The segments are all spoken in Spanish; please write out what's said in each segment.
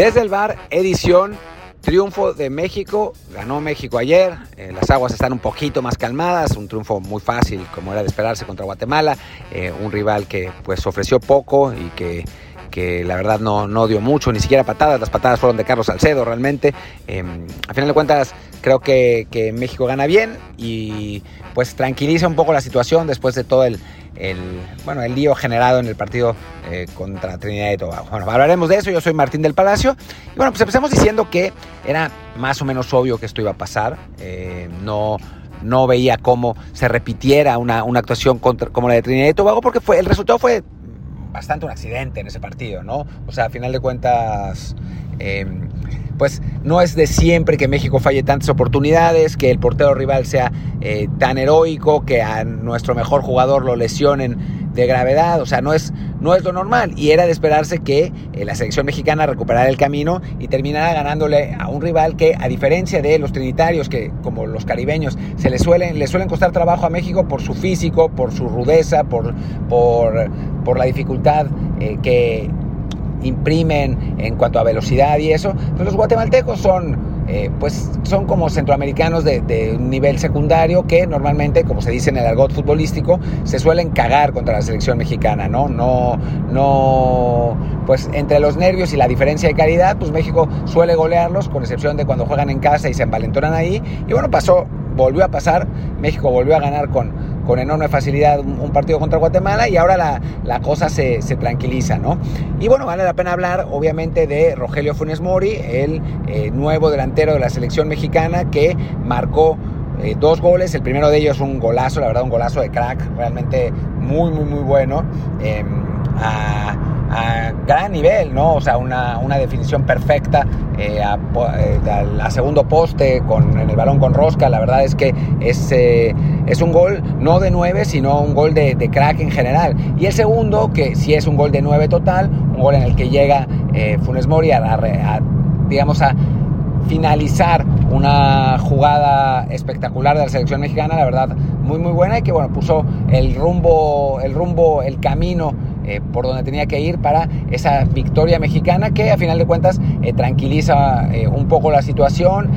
Desde el bar, edición Triunfo de México, ganó México ayer, eh, las aguas están un poquito más calmadas, un triunfo muy fácil como era de esperarse contra Guatemala, eh, un rival que pues ofreció poco y que, que la verdad no, no, dio mucho, ni siquiera patadas, las patadas fueron de Carlos Salcedo realmente. Eh, a final de cuentas creo que, México gana bien y pues tranquiliza un poco la situación después de todo el, bueno, el lío generado en el partido eh, contra Trinidad y Tobago. Bueno, hablaremos de eso, yo soy Martín del Palacio. Y bueno, pues empezamos diciendo que era más o menos obvio que esto iba a pasar. Eh, no, no veía cómo se repitiera una, una actuación como la de Trinidad y Tobago, porque fue, el resultado fue bastante un accidente en ese partido, ¿no? O sea, a final de cuentas... Eh, pues no es de siempre que México falle tantas oportunidades, que el portero rival sea eh, tan heroico, que a nuestro mejor jugador lo lesionen de gravedad, o sea, no es, no es lo normal. Y era de esperarse que eh, la selección mexicana recuperara el camino y terminara ganándole a un rival que, a diferencia de los trinitarios, que como los caribeños, se les suelen, les suelen costar trabajo a México por su físico, por su rudeza, por, por, por la dificultad eh, que imprimen en cuanto a velocidad y eso. Los guatemaltecos son eh, pues son como centroamericanos de, un nivel secundario que normalmente, como se dice en el argot futbolístico, se suelen cagar contra la selección mexicana, ¿no? No, no, pues entre los nervios y la diferencia de calidad, pues México suele golearlos, con excepción de cuando juegan en casa y se envalentonan ahí. Y bueno, pasó, volvió a pasar, México volvió a ganar con, con enorme facilidad un, partido contra Guatemala y ahora la, la cosa se, se, tranquiliza, ¿no? Y bueno, vale la pena hablar obviamente de Rogelio Funes Mori, el eh, nuevo delantero de la selección mexicana que marcó eh, dos goles, el primero de ellos un golazo, la verdad un golazo de crack, realmente muy, muy, muy bueno. Eh, a, a, gran nivel, ¿no? O sea, una, una definición perfecta eh, a, a, a, segundo poste con, en el balón con rosca. La verdad es que es, eh, es un gol no de 9, sino un gol de, de, crack en general. Y el segundo, que sí es un gol de 9 total, un gol en el que llega eh, Funes Mori a, a digamos, a finalizar una jugada espectacular de la selección mexicana, la verdad, muy muy buena y que bueno, puso el rumbo, el rumbo, el camino eh, por donde tenía que ir para esa victoria mexicana que a final de cuentas eh, tranquiliza eh, un poco la situación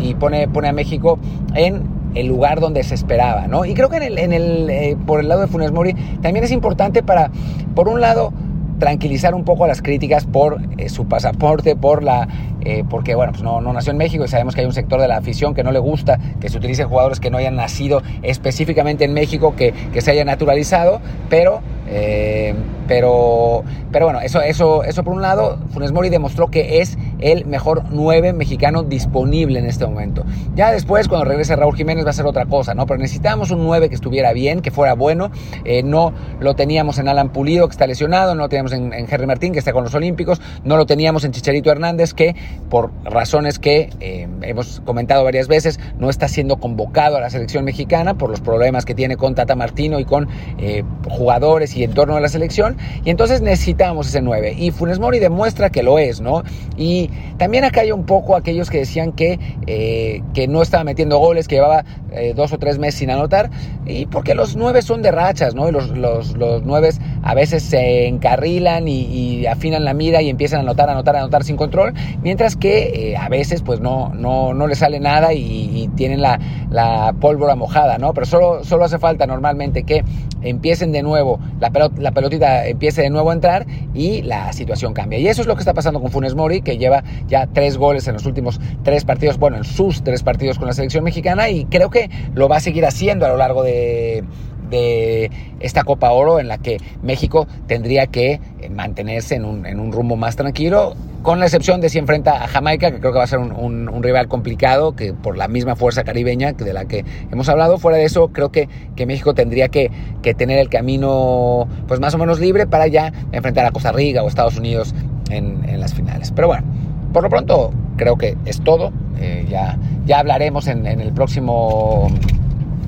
y pone, pone a México en el lugar donde se esperaba, ¿no? Y creo que en el, en el por el lado de Funes Mori también es importante para, por un lado, tranquilizar un poco las críticas por eh, su pasaporte, por la, eh, porque bueno, pues no, nació en México y sabemos que hay un sector de la afición que no le gusta que se utilicen jugadores que no hayan nacido específicamente en México, que, que se haya naturalizado, pero, eh, pero, pero bueno, eso, eso, eso por un lado, Funes Mori demostró que es el mejor 9 mexicano disponible en este momento. Ya después, cuando regrese Raúl Jiménez, va a ser otra cosa, ¿no? Pero necesitábamos un 9 que estuviera bien, que fuera bueno. Eh, no lo teníamos en Alan Pulido, que está lesionado, no lo teníamos en, en, Henry Martín, que está con los Olímpicos, no lo teníamos en Chicharito Hernández, que por razones que eh, hemos comentado varias veces, no está siendo convocado a la selección mexicana por los problemas que tiene con Tata Martino y con eh, jugadores y entorno de la selección. Y entonces necesitamos ese 9. Y Funes Mori demuestra que lo es, ¿no? Y también acá hay un poco aquellos que decían que, eh, que no estaba metiendo goles, que llevaba eh, dos o tres meses sin anotar, y porque los nueve son de rachas, ¿no? Y los, los, los nueve a veces se encarrilan y, afinan la mira y empiezan a anotar, anotar, anotar sin control, mientras que eh, a veces pues no, no, no le sale nada y, tienen la, la, pólvora mojada, ¿no? Pero solo, solo hace falta normalmente que empiecen de nuevo, la, la pelotita empiece de nuevo a entrar y la situación cambia. Y eso es lo que está pasando con Funes Mori, que lleva ya tres goles en los últimos tres partidos, bueno, en sus tres partidos con la selección mexicana y creo que lo va a seguir haciendo a lo largo de, de esta Copa Oro en la que México tendría que mantenerse en un, en un, rumbo más tranquilo, con la excepción de si enfrenta a Jamaica, que creo que va a ser un, rival complicado, que por la misma fuerza caribeña de la que hemos hablado, fuera de eso creo que, que México tendría que, que, tener el camino pues más o menos libre para ya enfrentar a Costa Rica o Estados Unidos en, en las finales. Pero bueno, por lo pronto creo que es todo, eh, ya, ya hablaremos en, en el próximo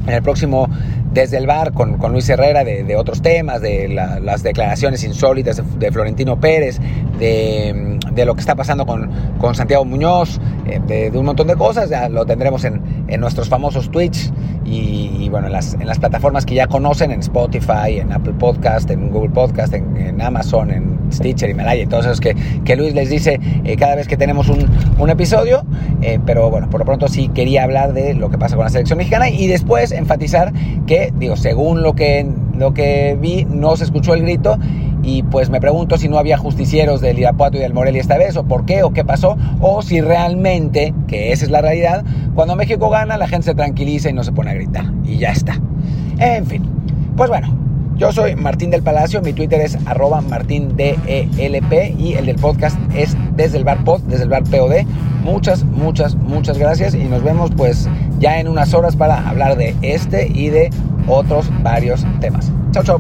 en el próximo desde el bar con, con Luis Herrera de, otros temas, de la, las declaraciones insólitas de, de Florentino Pérez, de, de, lo que está pasando con, con Santiago Muñoz, eh, de, un montón de cosas, ya lo tendremos en, en nuestros famosos Twitch y, y, bueno, en las, en las plataformas que ya conocen, en Spotify, en Apple Podcast, en Google Podcast, en, en Amazon, en Stitcher, Himalaya y todos esos que, que Luis les dice eh, cada vez que tenemos un, un episodio. Eh, pero bueno, por lo pronto sí quería hablar de lo que pasa con la selección mexicana y después enfatizar que, digo, según lo que, lo que vi, no se escuchó el grito y pues me pregunto si no había justicieros del Irapuato y del Morelia esta vez, o por qué, o qué pasó, o si realmente, que esa es la realidad, cuando México gana la gente se tranquiliza y no se pone a gritar, y ya está. En fin, pues bueno, yo soy Martín del Palacio, mi Twitter es arroba martindelp y el del podcast es desde el bar pod, desde el bar POD. Muchas, muchas, muchas gracias y nos vemos pues ya en unas horas para hablar de este y de otros varios temas. Chao, chao.